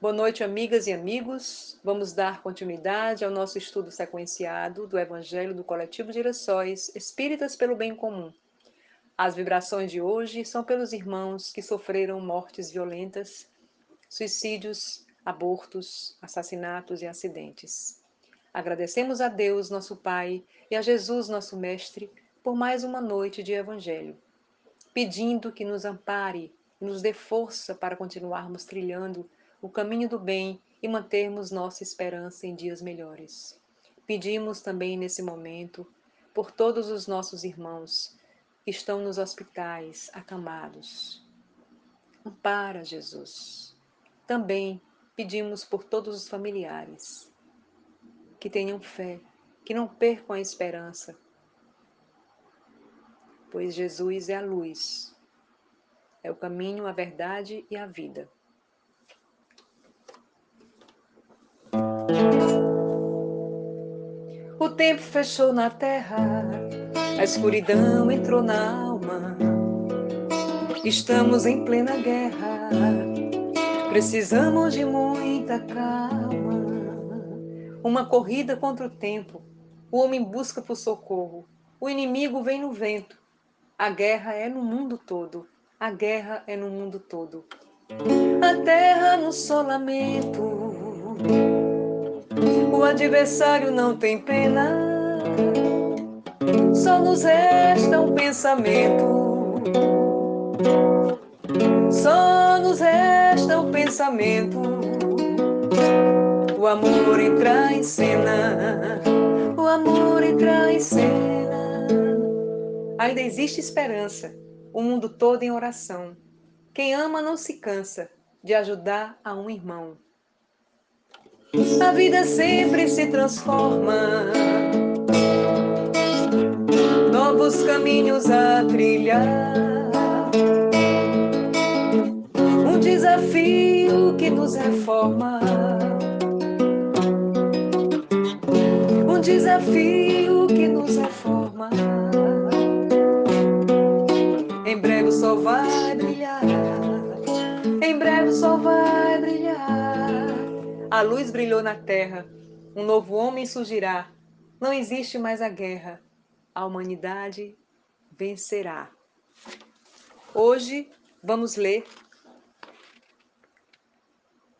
Boa noite, amigas e amigos. Vamos dar continuidade ao nosso estudo sequenciado do Evangelho do Coletivo Girassóis Espíritas pelo Bem Comum. As vibrações de hoje são pelos irmãos que sofreram mortes violentas, suicídios, abortos, assassinatos e acidentes. Agradecemos a Deus, nosso Pai, e a Jesus, nosso Mestre, por mais uma noite de Evangelho, pedindo que nos ampare e nos dê força para continuarmos trilhando o caminho do bem e mantermos nossa esperança em dias melhores. Pedimos também nesse momento por todos os nossos irmãos que estão nos hospitais, acamados. Ampara, Jesus. Também pedimos por todos os familiares que tenham fé, que não percam a esperança, pois Jesus é a luz, é o caminho, a verdade e a vida. Tempo fechou na terra, a escuridão entrou na alma. Estamos em plena guerra, precisamos de muita calma. Uma corrida contra o tempo, o homem busca por socorro, o inimigo vem no vento. A guerra é no mundo todo, a guerra é no mundo todo. A terra no solamento o adversário não tem pena, só nos resta um pensamento. Só nos resta um pensamento. O amor entra em cena. O amor entra em cena. Ainda existe esperança. O mundo todo em oração. Quem ama não se cansa de ajudar a um irmão. A vida sempre se transforma. Novos caminhos a trilhar. Um desafio que nos reforma. Um desafio que nos reforma. A luz brilhou na terra, um novo homem surgirá. Não existe mais a guerra, a humanidade vencerá. Hoje vamos ler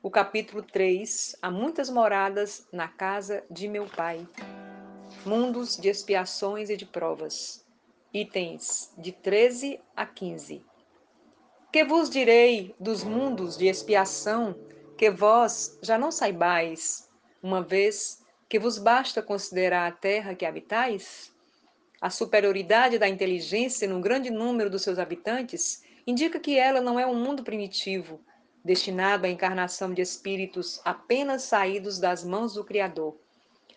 o capítulo 3, Há muitas moradas na casa de meu pai. Mundos de expiações e de provas. Itens de 13 a 15. Que vos direi dos mundos de expiação que vós já não saibais, uma vez que vos basta considerar a terra que habitais? A superioridade da inteligência no grande número dos seus habitantes indica que ela não é um mundo primitivo, destinado à encarnação de espíritos apenas saídos das mãos do Criador.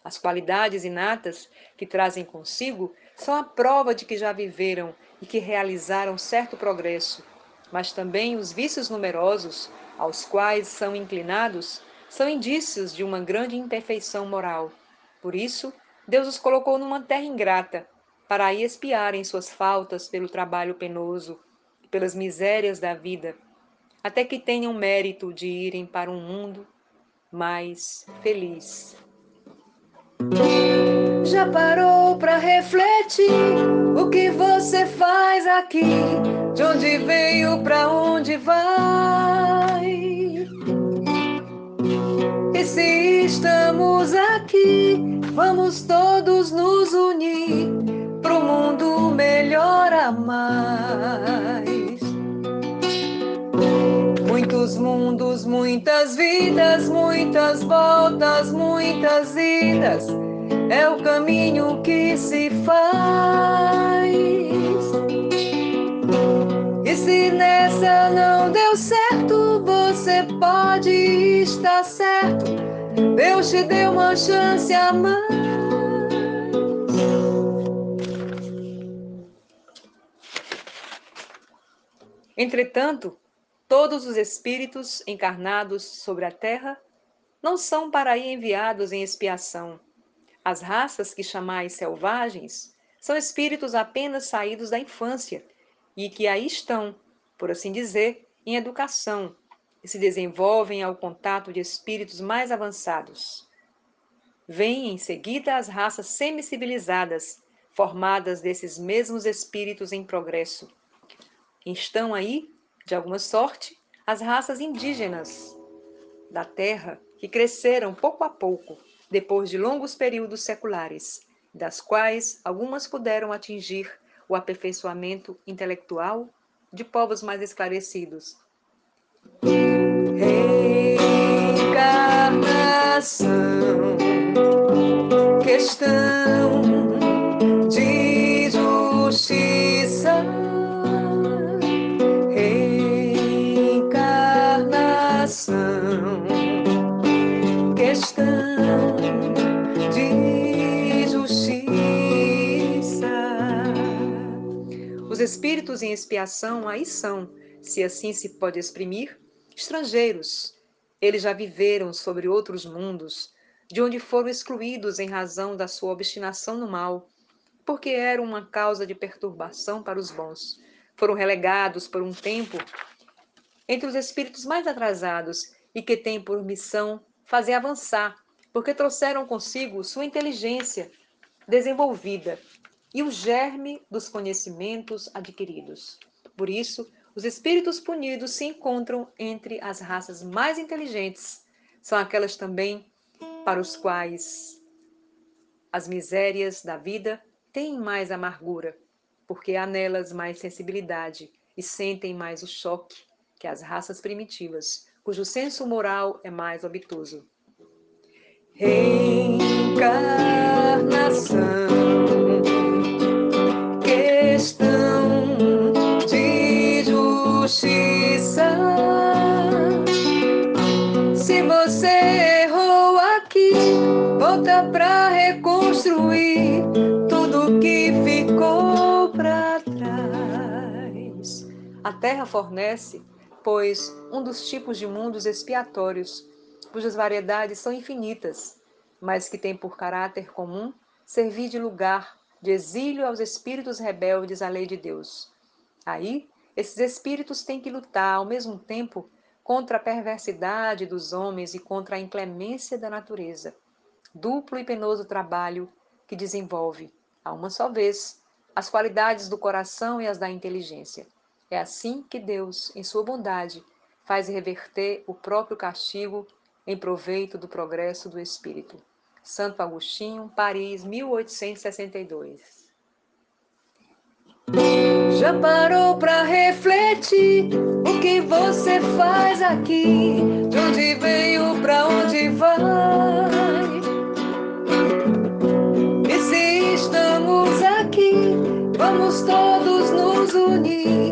As qualidades inatas que trazem consigo são a prova de que já viveram e que realizaram certo progresso, mas também os vícios numerosos aos quais são inclinados são indícios de uma grande imperfeição moral. Por isso, Deus os colocou numa terra ingrata, para aí espiarem suas faltas pelo trabalho penoso e pelas misérias da vida, até que tenham mérito de irem para um mundo mais feliz. Já parou para refletir o que você faz aqui? De onde veio, para onde vai? E se estamos aqui, vamos todos nos unir para o mundo melhor a mais. Muitos mundos, muitas vidas, muitas voltas, muitas idas é o caminho que se faz. E se nessa não deu certo, você pode estar certo. Deus te deu uma chance a mais. Entretanto, todos os espíritos encarnados sobre a terra não são para aí enviados em expiação as raças que chamais selvagens são espíritos apenas saídos da infância e que aí estão, por assim dizer, em educação, e se desenvolvem ao contato de espíritos mais avançados. Vêm em seguida as raças semi-civilizadas, formadas desses mesmos espíritos em progresso. Estão aí, de alguma sorte, as raças indígenas da Terra que cresceram pouco a pouco, depois de longos períodos seculares, das quais algumas puderam atingir o aperfeiçoamento intelectual de povos mais esclarecidos. Reencarnação, questão espíritos em expiação aí são, se assim se pode exprimir, estrangeiros. Eles já viveram sobre outros mundos, de onde foram excluídos em razão da sua obstinação no mal, porque era uma causa de perturbação para os bons. Foram relegados por um tempo entre os espíritos mais atrasados e que têm por missão fazer avançar, porque trouxeram consigo sua inteligência desenvolvida e o germe dos conhecimentos adquiridos. Por isso, os espíritos punidos se encontram entre as raças mais inteligentes. São aquelas também para os quais as misérias da vida têm mais amargura, porque há nelas mais sensibilidade e sentem mais o choque que as raças primitivas, cujo senso moral é mais obtuso. Reencarnação, errou aqui, volta para reconstruir tudo que ficou para trás. A terra fornece pois um dos tipos de mundos expiatórios, cujas variedades são infinitas, mas que tem por caráter comum servir de lugar de exílio aos espíritos rebeldes à lei de Deus. Aí, esses espíritos têm que lutar ao mesmo tempo contra a perversidade dos homens e contra a inclemência da natureza. Duplo e penoso trabalho que desenvolve, a uma só vez, as qualidades do coração e as da inteligência. É assim que Deus, em sua bondade, faz reverter o próprio castigo em proveito do progresso do espírito. Santo Agostinho, Paris, 1862. Já parou para refletir o que você faz aqui? De onde veio, para onde vai? E se estamos aqui, vamos todos nos unir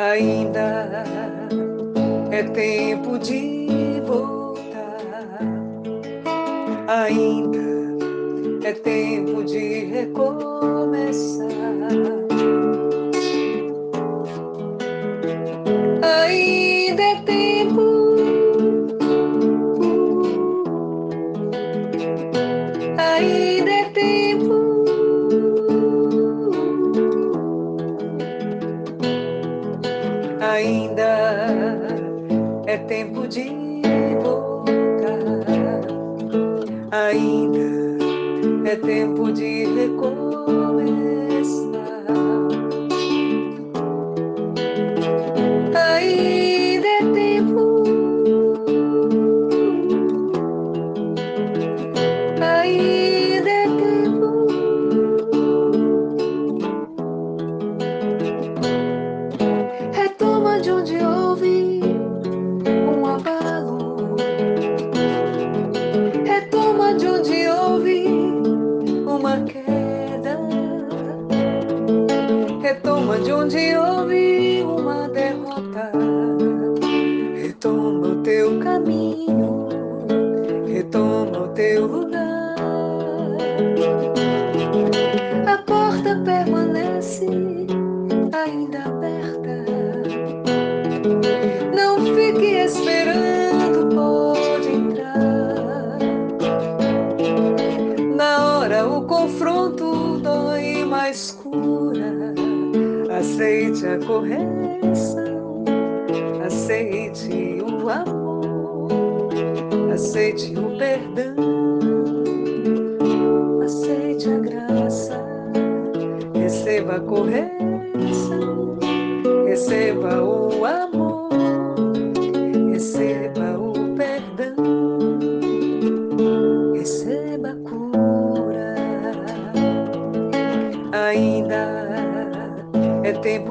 Ainda é tempo de voltar. Ainda é tempo tempo de voltar. Ainda é tempo de Retoma de onde houve uma derrota. A correção, aceite o amor, aceite o perdão, aceite a graça, receba a correção, receba o amor,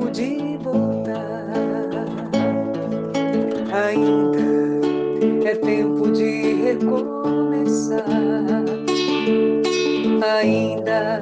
tempo de voltar. Ainda é tempo de recomeçar. Ainda